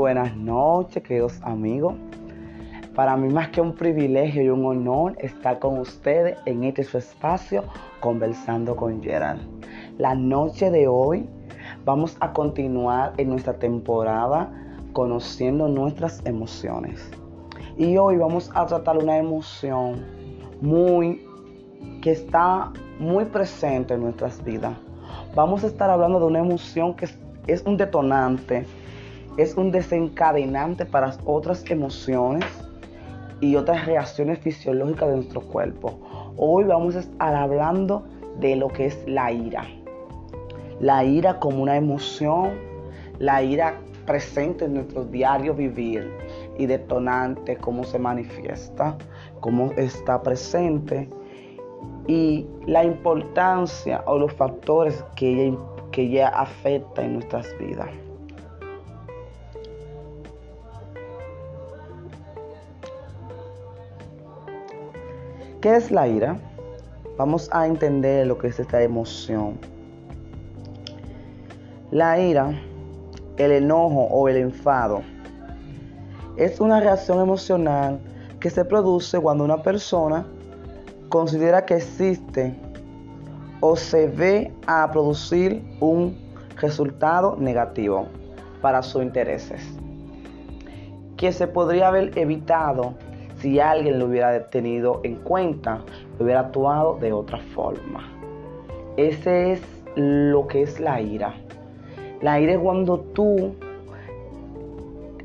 buenas noches, queridos amigos. Para mí más que un privilegio y un honor estar con ustedes en este su espacio conversando con Gerald. La noche de hoy vamos a continuar en nuestra temporada conociendo nuestras emociones. Y hoy vamos a tratar una emoción muy que está muy presente en nuestras vidas. Vamos a estar hablando de una emoción que es un detonante, es un desencadenante para otras emociones y otras reacciones fisiológicas de nuestro cuerpo. Hoy vamos a estar hablando de lo que es la ira. La ira como una emoción, la ira presente en nuestro diario vivir y detonante, cómo se manifiesta, cómo está presente y la importancia o los factores que ella, que ella afecta en nuestras vidas. ¿Qué es la ira? Vamos a entender lo que es esta emoción. La ira, el enojo o el enfado, es una reacción emocional que se produce cuando una persona considera que existe o se ve a producir un resultado negativo para sus intereses, que se podría haber evitado si alguien lo hubiera tenido en cuenta, hubiera actuado de otra forma. Ese es lo que es la ira. La ira es cuando tú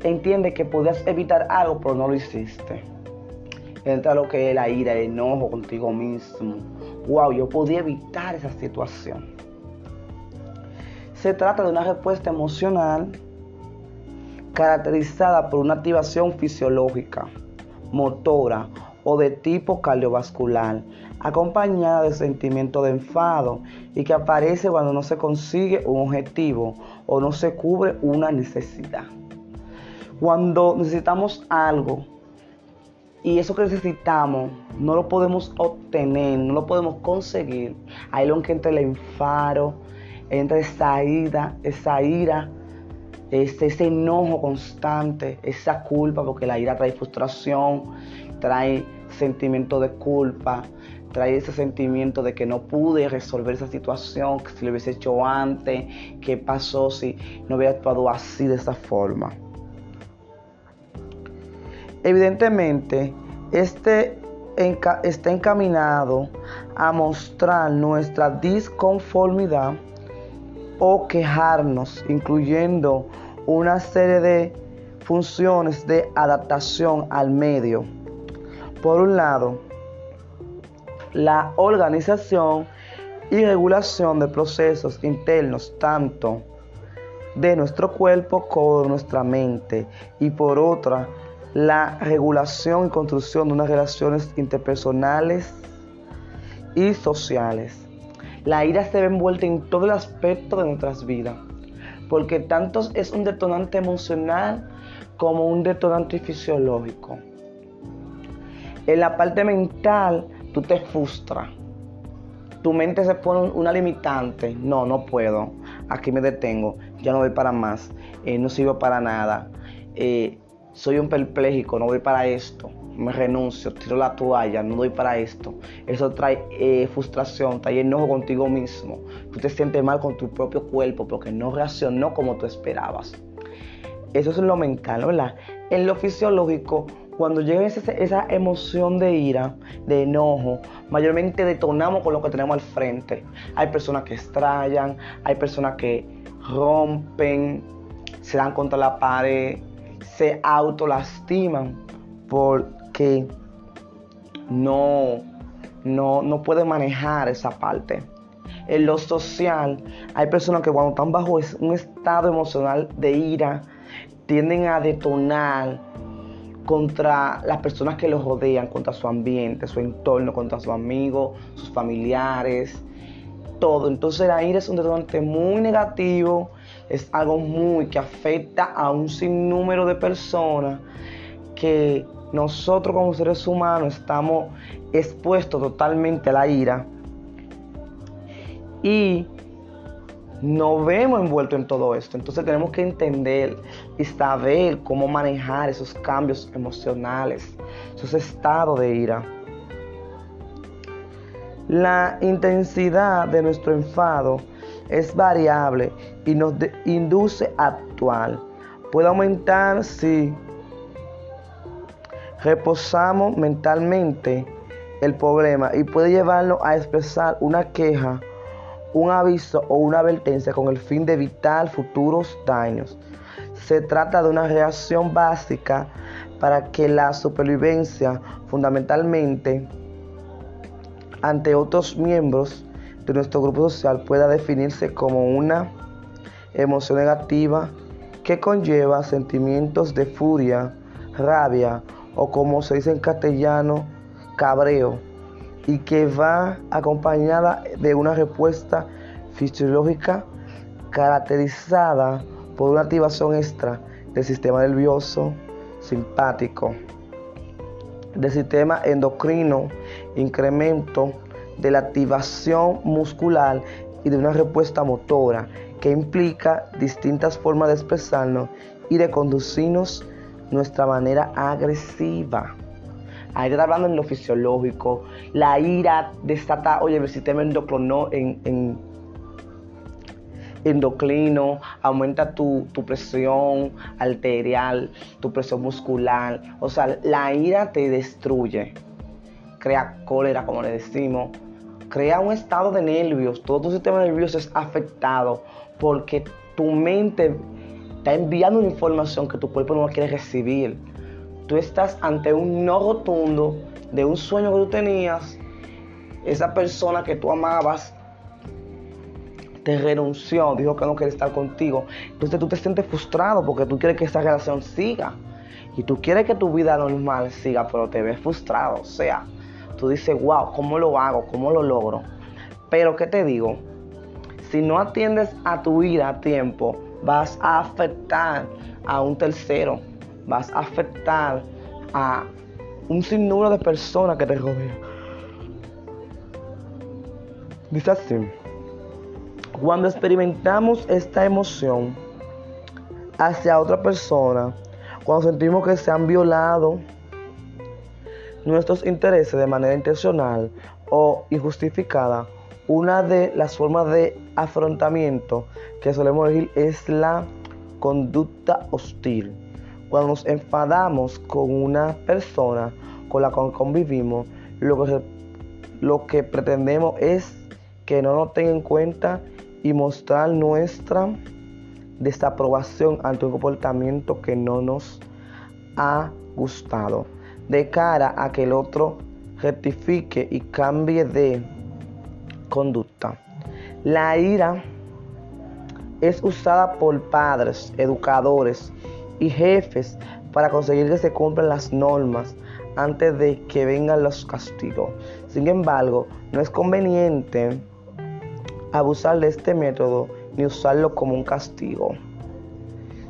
entiendes que podías evitar algo, pero no lo hiciste. Entra lo que es la ira, el enojo contigo mismo. Wow, yo podía evitar esa situación. Se trata de una respuesta emocional caracterizada por una activación fisiológica motora o de tipo cardiovascular, acompañada de sentimiento de enfado y que aparece cuando no se consigue un objetivo o no se cubre una necesidad. Cuando necesitamos algo y eso que necesitamos no lo podemos obtener, no lo podemos conseguir, ahí lo que entra el enfado, entra esa ira, esa ira ese, ese enojo constante, esa culpa, porque la ira trae frustración, trae sentimiento de culpa, trae ese sentimiento de que no pude resolver esa situación, que si lo hubiese hecho antes, qué pasó si no hubiera actuado así de esa forma. Evidentemente, este está encaminado a mostrar nuestra disconformidad o quejarnos, incluyendo una serie de funciones de adaptación al medio. Por un lado, la organización y regulación de procesos internos, tanto de nuestro cuerpo como de nuestra mente. Y por otra, la regulación y construcción de unas relaciones interpersonales y sociales. La ira se ve envuelta en todo el aspecto de nuestras vidas, porque tanto es un detonante emocional como un detonante fisiológico. En la parte mental, tú te frustras. Tu mente se pone una limitante. No, no puedo. Aquí me detengo. Ya no voy para más. Eh, no sirvo para nada. Eh, soy un perpléjico. No voy para esto me renuncio, tiro la toalla, no doy para esto. Eso trae eh, frustración, trae enojo contigo mismo. Tú te sientes mal con tu propio cuerpo porque no reaccionó como tú esperabas. Eso es lo mental, ¿verdad? En lo fisiológico, cuando llega esa, esa emoción de ira, de enojo, mayormente detonamos con lo que tenemos al frente. Hay personas que estrellan, hay personas que rompen, se dan contra la pared, se autolastiman por que no, no, no puede manejar esa parte. En lo social, hay personas que cuando están bajo un estado emocional de ira, tienden a detonar contra las personas que los rodean, contra su ambiente, su entorno, contra sus amigos, sus familiares, todo. Entonces la ira es un detonante muy negativo, es algo muy que afecta a un sinnúmero de personas que nosotros como seres humanos estamos expuestos totalmente a la ira y nos vemos envueltos en todo esto. Entonces tenemos que entender y saber cómo manejar esos cambios emocionales, esos estados de ira. La intensidad de nuestro enfado es variable y nos induce a actuar. Puede aumentar si reposamos mentalmente el problema y puede llevarnos a expresar una queja, un aviso o una advertencia con el fin de evitar futuros daños. Se trata de una reacción básica para que la supervivencia fundamentalmente ante otros miembros de nuestro grupo social pueda definirse como una emoción negativa que conlleva sentimientos de furia, rabia o como se dice en castellano, cabreo, y que va acompañada de una respuesta fisiológica caracterizada por una activación extra del sistema nervioso simpático, del sistema endocrino, incremento de la activación muscular y de una respuesta motora que implica distintas formas de expresarnos y de conducirnos nuestra manera agresiva. Ahí está hablando en lo fisiológico. La ira desata, oye, el sistema endocrino, en, endocrino, aumenta tu, tu, presión arterial, tu presión muscular. O sea, la ira te destruye. Crea cólera, como le decimos. Crea un estado de nervios. Todo tu sistema nervioso es afectado porque tu mente está enviando una información que tu cuerpo no quiere recibir. Tú estás ante un no rotundo de un sueño que tú tenías. Esa persona que tú amabas te renunció, dijo que no quiere estar contigo. Entonces tú te sientes frustrado porque tú quieres que esa relación siga. Y tú quieres que tu vida normal siga, pero te ves frustrado. O sea, tú dices, wow, ¿cómo lo hago? ¿Cómo lo logro? Pero ¿qué te digo? Si no atiendes a tu vida a tiempo, vas a afectar a un tercero, vas a afectar a un sinnúmero de personas que te rodean. Dice así, cuando experimentamos esta emoción hacia otra persona, cuando sentimos que se han violado nuestros intereses de manera intencional o injustificada, una de las formas de afrontamiento que solemos elegir es la conducta hostil. Cuando nos enfadamos con una persona con la que convivimos, lo que, lo que pretendemos es que no nos tenga en cuenta y mostrar nuestra desaprobación ante un comportamiento que no nos ha gustado, de cara a que el otro rectifique y cambie de conducta. La ira es usada por padres, educadores y jefes para conseguir que se cumplan las normas antes de que vengan los castigos. Sin embargo, no es conveniente abusar de este método ni usarlo como un castigo.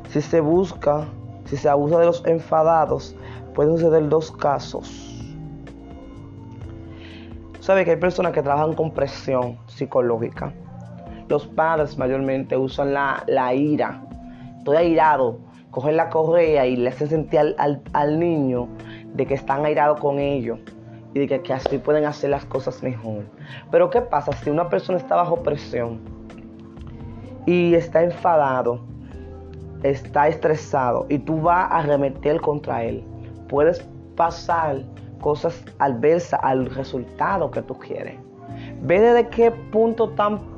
Si se busca, si se abusa de los enfadados, pueden suceder dos casos Sabe que hay personas que trabajan con presión psicológica. Los padres mayormente usan la, ira. Estoy airado. Cogen la correa y le hacen sentir al, niño de que están airados con ellos y de que, así pueden hacer las cosas mejor. Pero ¿qué pasa si una persona está bajo presión y está enfadado, está estresado y tú vas a remeter contra él? Puedes pasar cosas adversas al resultado que tú quieres. Ve desde qué punto tan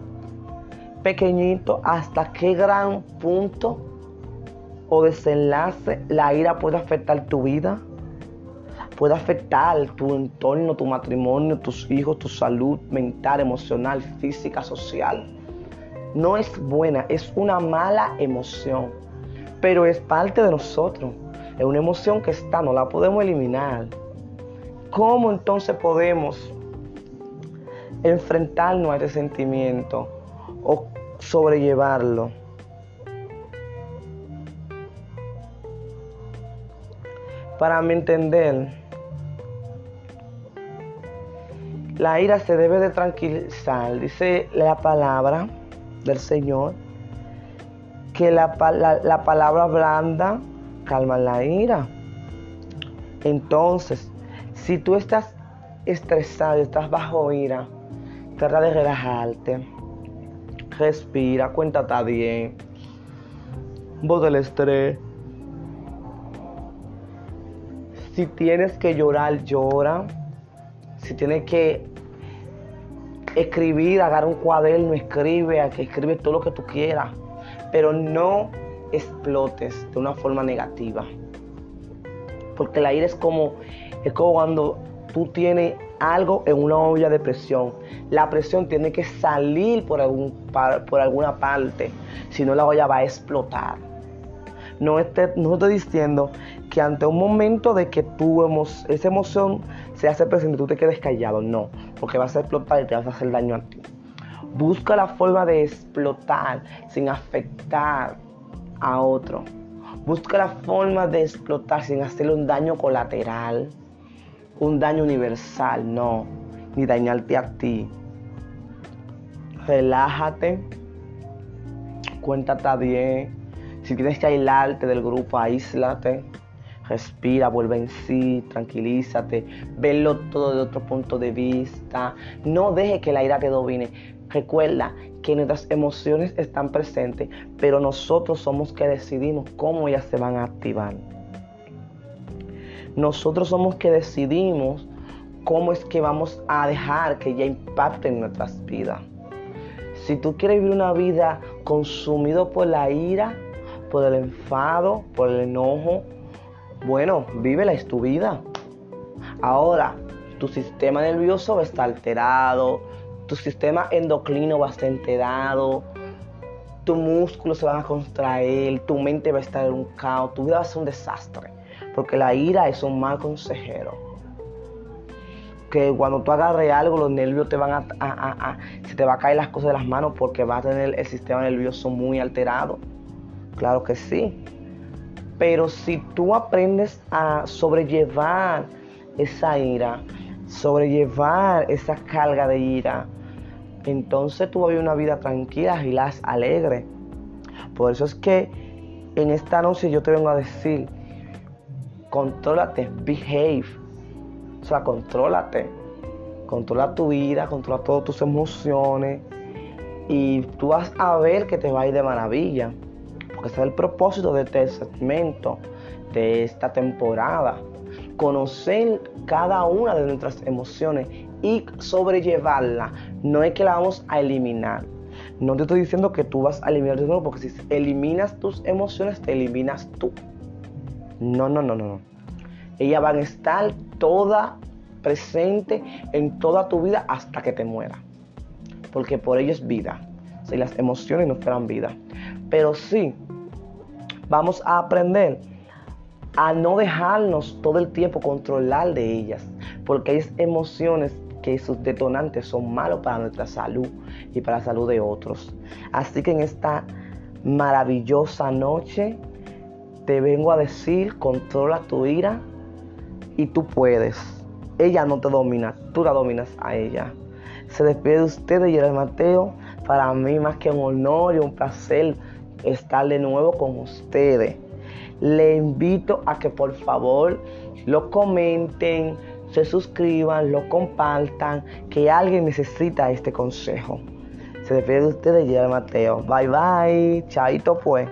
pequeñito hasta qué gran punto o desenlace la ira puede afectar tu vida, puede afectar tu entorno, tu matrimonio, tus hijos, tu salud mental, emocional, física, social. No es buena, es una mala emoción, pero es parte de nosotros. Es una emoción que está, no la podemos eliminar. ¿Cómo entonces podemos enfrentarnos a ese sentimiento o sobrellevarlo? Para mi entender, la ira se debe de tranquilizar, dice la palabra, del Señor, que la, la palabra blanda calma la ira. Entonces, si tú estás estresado, estás bajo ira, trata de relajarte. Respira, cuéntate bien. Voz del estrés. Si tienes que llorar, llora. Si tienes que escribir, agarra un cuaderno, escribe, escribe todo lo que tú quieras. Pero no explotes de una forma negativa. Porque la ira es como, es como cuando tú tienes algo en una olla de presión. La presión tiene que salir por, algún, por alguna parte, si no la olla va a explotar. No, no estoy diciendo que ante un momento de que tú esa emoción se hace presente, tú te quedes callado, no, porque vas a explotar y te vas a hacer daño a ti. Busca la forma de explotar sin afectar a otro. Busca la forma de explotar sin hacerle un daño colateral, un daño universal, no, ni dañarte a ti. Relájate, cuéntate bien. Si tienes que aislarte del grupo, aíslate. Respira, vuelve en sí, tranquilízate, velo todo de otro punto de vista. No deje que la ira te domine. Recuerda que nuestras emociones están presentes, pero nosotros somos que decidimos cómo ellas se van a activar. Nosotros somos que decidimos cómo es que vamos a dejar que ella impacte en nuestras vidas. Si tú quieres vivir una vida consumido por la ira, por el enfado, por el enojo, bueno, vívela, es tu vida. Ahora, tu sistema nervioso va a estar alterado, tu sistema endocrino va a estar enterado, tus músculos se van a contraer, tu mente va a estar en un caos, tu vida va a ser un desastre. Porque la ira es un mal consejero. Que cuando tú agarres algo, los nervios te van a, a, se te va a caer las cosas de las manos porque va a tener el sistema nervioso muy alterado. Claro que sí. Pero si tú aprendes a sobrellevar esa ira, sobrellevar esa carga de ira, entonces tú vas a vivir una vida tranquila, y las alegre. Por eso es que en esta noche yo te vengo a decir, contrólate, behave. O sea, contrólate. Controla tu vida, controla todas tus emociones. Y tú vas a ver que te va a ir de maravilla. Porque ese es el propósito de este segmento, de esta temporada. Conocer cada una de nuestras emociones y sobrellevarla. No es que la vamos a eliminar. No te estoy diciendo que tú vas a eliminar de nuevo, porque si eliminas tus emociones, te eliminas tú. No, no, no, no. Ellas van a estar toda presente en toda tu vida hasta que te muera. Porque por ello es vida. Si las emociones no fueran vida. Pero sí, vamos a aprender a no dejarnos todo el tiempo controlar de ellas. Porque hay emociones que sus detonantes son malos para nuestra salud y para la salud de otros. Así que en esta maravillosa noche te vengo a decir, controla tu ira y tú puedes. Ella no te domina, tú la dominas a ella. Se despide de ustedes, el Mateo. Para mí más que un honor y un placer estar de nuevo con ustedes. Le invito a que por favor lo comenten, se suscriban, lo compartan, que alguien necesita este consejo. Se despide de ustedes, Gerald Mateo. Bye bye. Chaito pues.